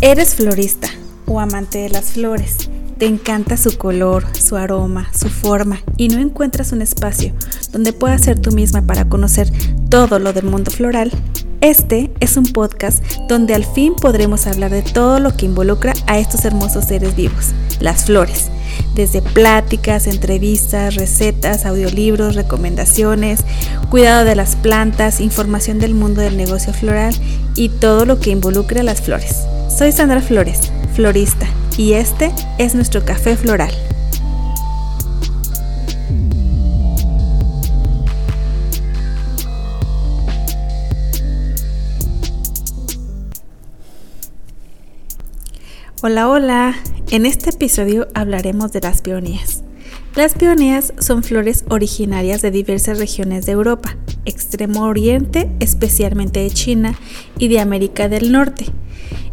Eres florista o amante de las flores. Te encanta su color, su aroma, su forma y no encuentras un espacio donde puedas ser tú misma para conocer todo lo del mundo floral. Este es un podcast donde al fin podremos hablar de todo lo que involucra a estos hermosos seres vivos, las flores desde pláticas, entrevistas, recetas, audiolibros, recomendaciones, cuidado de las plantas, información del mundo del negocio floral y todo lo que involucra a las flores. Soy Sandra Flores, florista, y este es nuestro café floral. Hola, hola. En este episodio hablaremos de las peonías. Las peonías son flores originarias de diversas regiones de Europa, Extremo Oriente, especialmente de China y de América del Norte.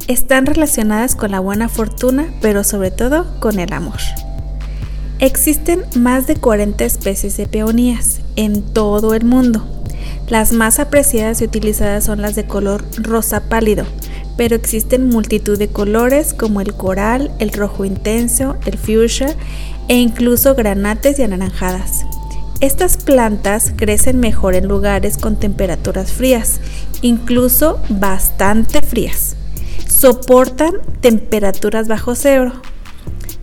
Están relacionadas con la buena fortuna, pero sobre todo con el amor. Existen más de 40 especies de peonías en todo el mundo. Las más apreciadas y utilizadas son las de color rosa pálido, pero existen multitud de colores como el coral, el rojo intenso, el fuchsia e incluso granates y anaranjadas. Estas plantas crecen mejor en lugares con temperaturas frías, incluso bastante frías. Soportan temperaturas bajo cero.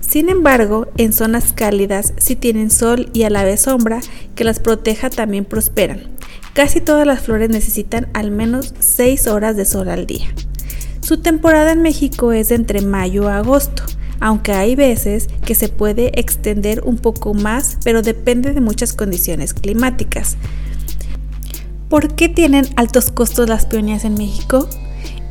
Sin embargo, en zonas cálidas, si tienen sol y a la vez sombra que las proteja, también prosperan. Casi todas las flores necesitan al menos 6 horas de sol al día. Su temporada en México es de entre mayo a agosto, aunque hay veces que se puede extender un poco más, pero depende de muchas condiciones climáticas. ¿Por qué tienen altos costos las peonías en México?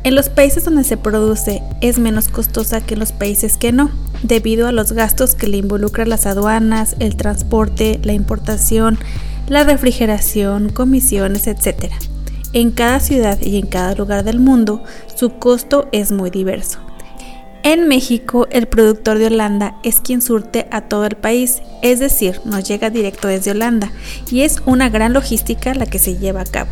En los países donde se produce es menos costosa que en los países que no, debido a los gastos que le involucran las aduanas, el transporte, la importación, la refrigeración, comisiones, etc. En cada ciudad y en cada lugar del mundo, su costo es muy diverso. En México, el productor de Holanda es quien surte a todo el país, es decir, nos llega directo desde Holanda, y es una gran logística la que se lleva a cabo.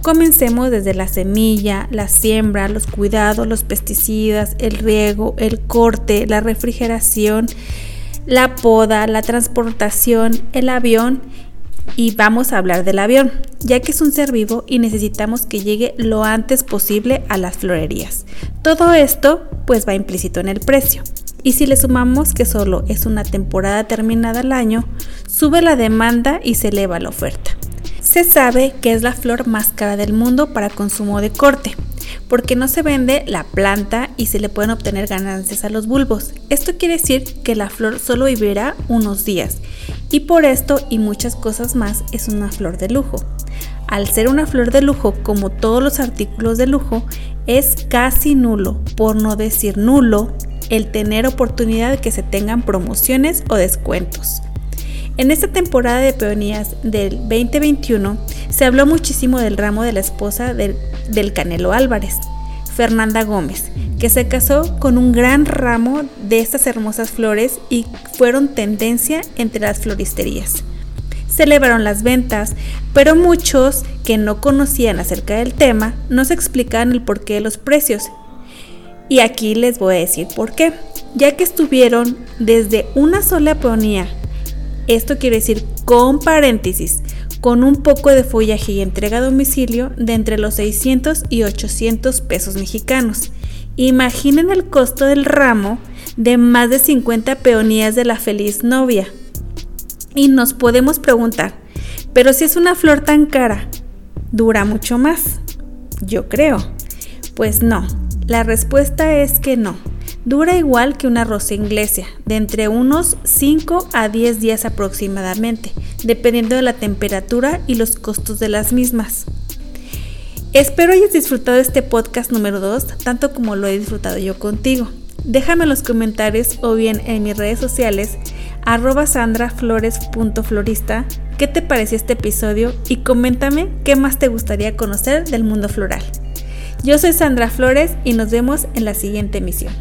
Comencemos desde la semilla, la siembra, los cuidados, los pesticidas, el riego, el corte, la refrigeración, la poda, la transportación, el avión y vamos a hablar del avión, ya que es un ser vivo y necesitamos que llegue lo antes posible a las florerías. Todo esto pues va implícito en el precio. Y si le sumamos que solo es una temporada terminada al año, sube la demanda y se eleva la oferta. Se sabe que es la flor más cara del mundo para consumo de corte, porque no se vende la planta y se le pueden obtener ganancias a los bulbos. Esto quiere decir que la flor solo vivirá unos días y por esto y muchas cosas más es una flor de lujo. Al ser una flor de lujo, como todos los artículos de lujo, es casi nulo, por no decir nulo, el tener oportunidad de que se tengan promociones o descuentos. En esta temporada de peonías del 2021 se habló muchísimo del ramo de la esposa del, del Canelo Álvarez, Fernanda Gómez, que se casó con un gran ramo de estas hermosas flores y fueron tendencia entre las floristerías. Celebraron las ventas, pero muchos que no conocían acerca del tema no se explicaban el porqué de los precios. Y aquí les voy a decir por qué, ya que estuvieron desde una sola peonía, esto quiere decir con paréntesis, con un poco de follaje y entrega a domicilio de entre los 600 y 800 pesos mexicanos. Imaginen el costo del ramo de más de 50 peonías de la feliz novia. Y nos podemos preguntar, pero si es una flor tan cara, ¿dura mucho más? Yo creo. Pues no, la respuesta es que no. Dura igual que una rosa inglesa, de entre unos 5 a 10 días aproximadamente, dependiendo de la temperatura y los costos de las mismas. Espero hayas disfrutado este podcast número 2, tanto como lo he disfrutado yo contigo. Déjame en los comentarios o bien en mis redes sociales arroba sandraflores.florista qué te pareció este episodio y coméntame qué más te gustaría conocer del mundo floral. Yo soy Sandra Flores y nos vemos en la siguiente emisión.